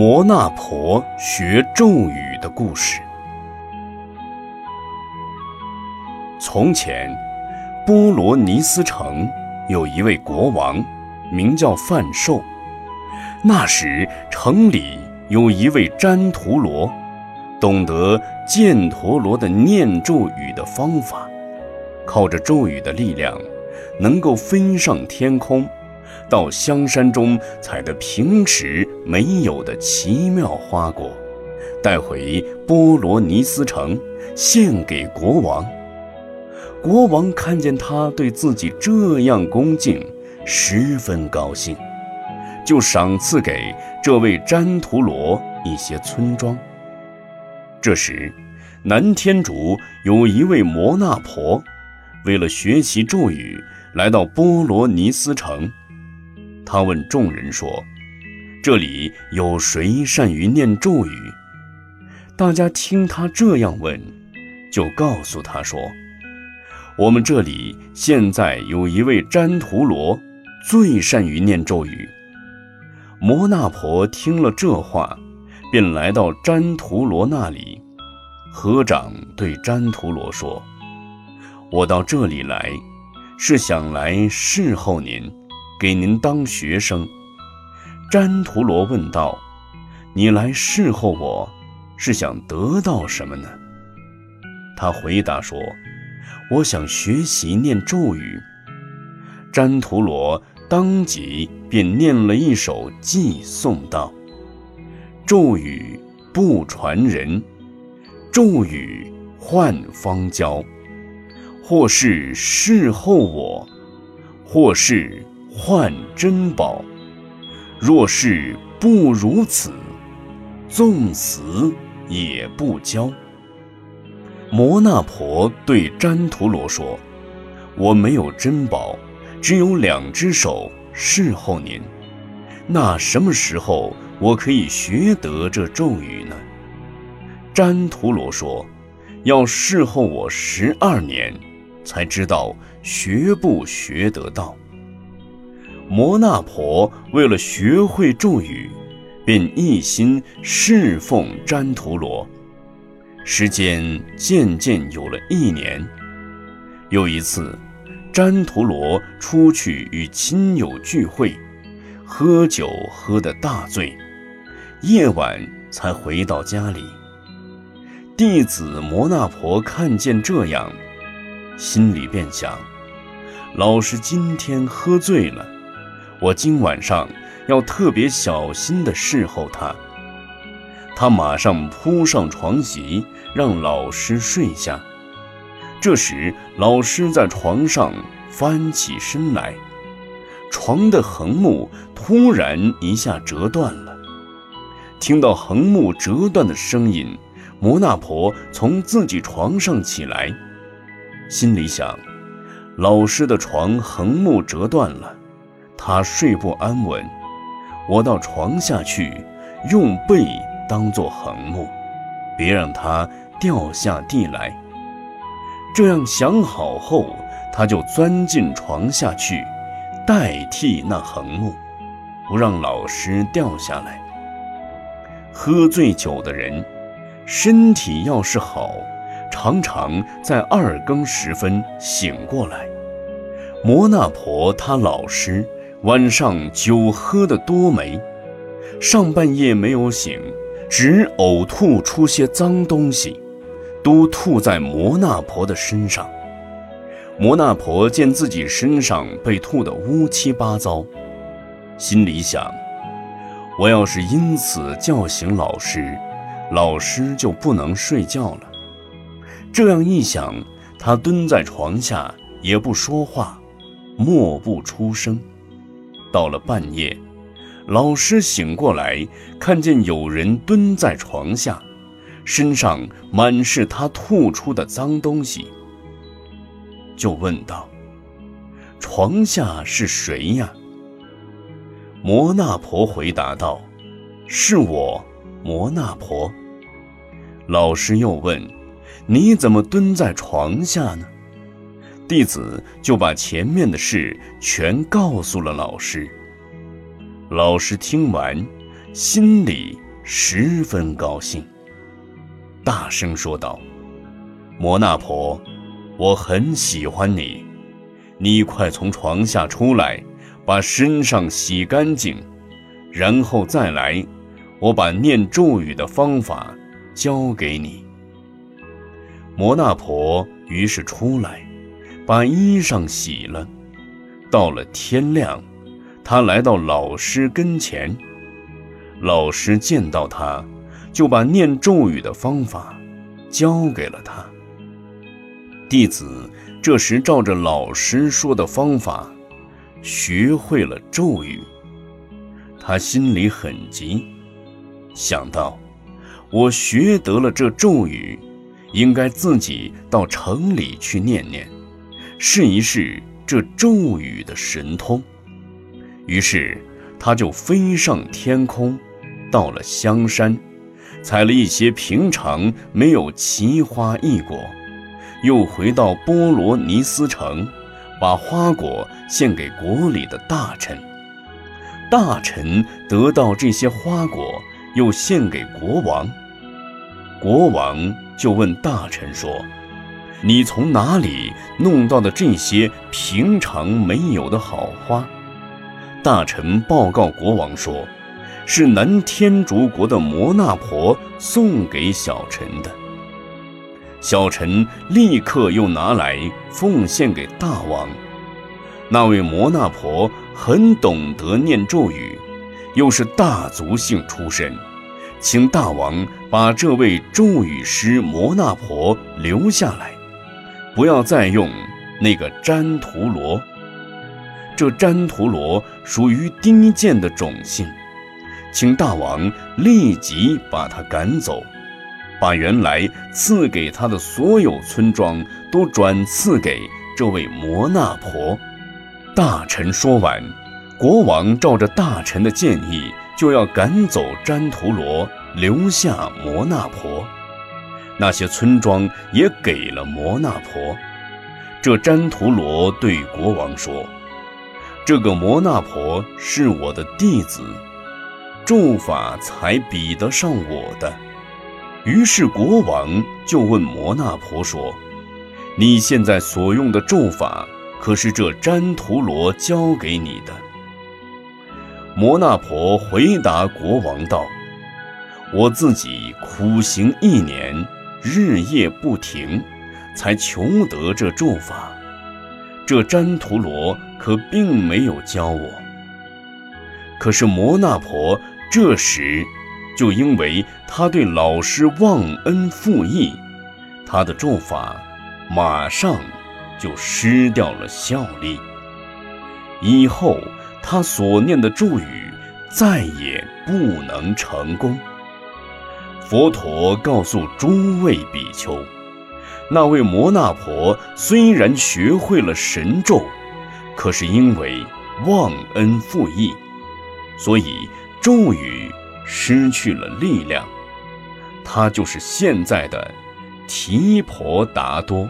摩那婆学咒语的故事。从前，波罗尼斯城有一位国王，名叫范寿。那时，城里有一位旃陀罗，懂得犍陀罗的念咒语的方法，靠着咒语的力量，能够飞上天空。到香山中采的平时没有的奇妙花果，带回波罗尼斯城，献给国王。国王看见他对自己这样恭敬，十分高兴，就赏赐给这位旃陀罗一些村庄。这时，南天竺有一位摩那婆，为了学习咒语，来到波罗尼斯城。他问众人说：“这里有谁善于念咒语？”大家听他这样问，就告诉他说：“我们这里现在有一位旃陀罗，最善于念咒语。”摩那婆听了这话，便来到旃陀罗那里，合掌对旃陀罗说：“我到这里来，是想来侍候您。”给您当学生，旃陀罗问道：“你来侍候我，是想得到什么呢？”他回答说：“我想学习念咒语。”旃陀罗当即便念了一首偈颂道：“咒语不传人，咒语换方教，或是侍候我，或是。”换珍宝，若是不如此，纵死也不交。摩那婆对旃陀罗说：“我没有珍宝，只有两只手侍候您。那什么时候我可以学得这咒语呢？”旃陀罗说：“要侍候我十二年，才知道学不学得到。”摩那婆为了学会咒语，便一心侍奉旃陀罗。时间渐渐有了一年。有一次，旃陀罗出去与亲友聚会，喝酒喝得大醉，夜晚才回到家里。弟子摩那婆看见这样，心里便想：老师今天喝醉了。我今晚上要特别小心地侍候他。他马上铺上床席，让老师睡下。这时，老师在床上翻起身来，床的横木突然一下折断了。听到横木折断的声音，摩那婆从自己床上起来，心里想：老师的床横木折断了。他睡不安稳，我到床下去，用背当作横木，别让他掉下地来。这样想好后，他就钻进床下去，代替那横木，不让老师掉下来。喝醉酒的人，身体要是好，常常在二更时分醒过来。摩那婆她老师。晚上酒喝得多没，上半夜没有醒，只呕吐出些脏东西，都吐在摩那婆的身上。摩那婆见自己身上被吐得乌七八糟，心里想：我要是因此叫醒老师，老师就不能睡觉了。这样一想，他蹲在床下也不说话，默不出声。到了半夜，老师醒过来，看见有人蹲在床下，身上满是他吐出的脏东西，就问道：“床下是谁呀？”摩那婆回答道：“是我，摩那婆。”老师又问：“你怎么蹲在床下呢？”弟子就把前面的事全告诉了老师。老师听完，心里十分高兴，大声说道：“摩那婆，我很喜欢你，你快从床下出来，把身上洗干净，然后再来，我把念咒语的方法教给你。”摩那婆于是出来，把衣裳洗了。到了天亮，他来到老师跟前。老师见到他，就把念咒语的方法教给了他。弟子这时照着老师说的方法，学会了咒语。他心里很急，想到我学得了这咒语，应该自己到城里去念念，试一试这咒语的神通。于是他就飞上天空。到了香山，采了一些平常没有奇花异果，又回到波罗尼斯城，把花果献给国里的大臣。大臣得到这些花果，又献给国王。国王就问大臣说：“你从哪里弄到的这些平常没有的好花？”大臣报告国王说。是南天竺国的摩那婆送给小臣的。小臣立刻又拿来奉献给大王。那位摩那婆很懂得念咒语，又是大族姓出身，请大王把这位咒语师摩那婆留下来，不要再用那个旃陀罗。这旃陀罗属于低贱的种姓。请大王立即把他赶走，把原来赐给他的所有村庄都转赐给这位摩那婆。大臣说完，国王照着大臣的建议，就要赶走旃陀罗，留下摩那婆。那些村庄也给了摩那婆。这旃陀罗对国王说：“这个摩那婆是我的弟子。”咒法才比得上我的，于是国王就问摩那婆说：“你现在所用的咒法，可是这旃陀罗教给你的？”摩那婆回答国王道：“我自己苦行一年，日夜不停，才求得这咒法。这旃陀罗可并没有教我。可是摩那婆。”这时，就因为他对老师忘恩负义，他的咒法马上就失掉了效力。以后他所念的咒语再也不能成功。佛陀告诉诸位比丘，那位摩那婆虽然学会了神咒，可是因为忘恩负义，所以。咒语失去了力量，他就是现在的提婆达多。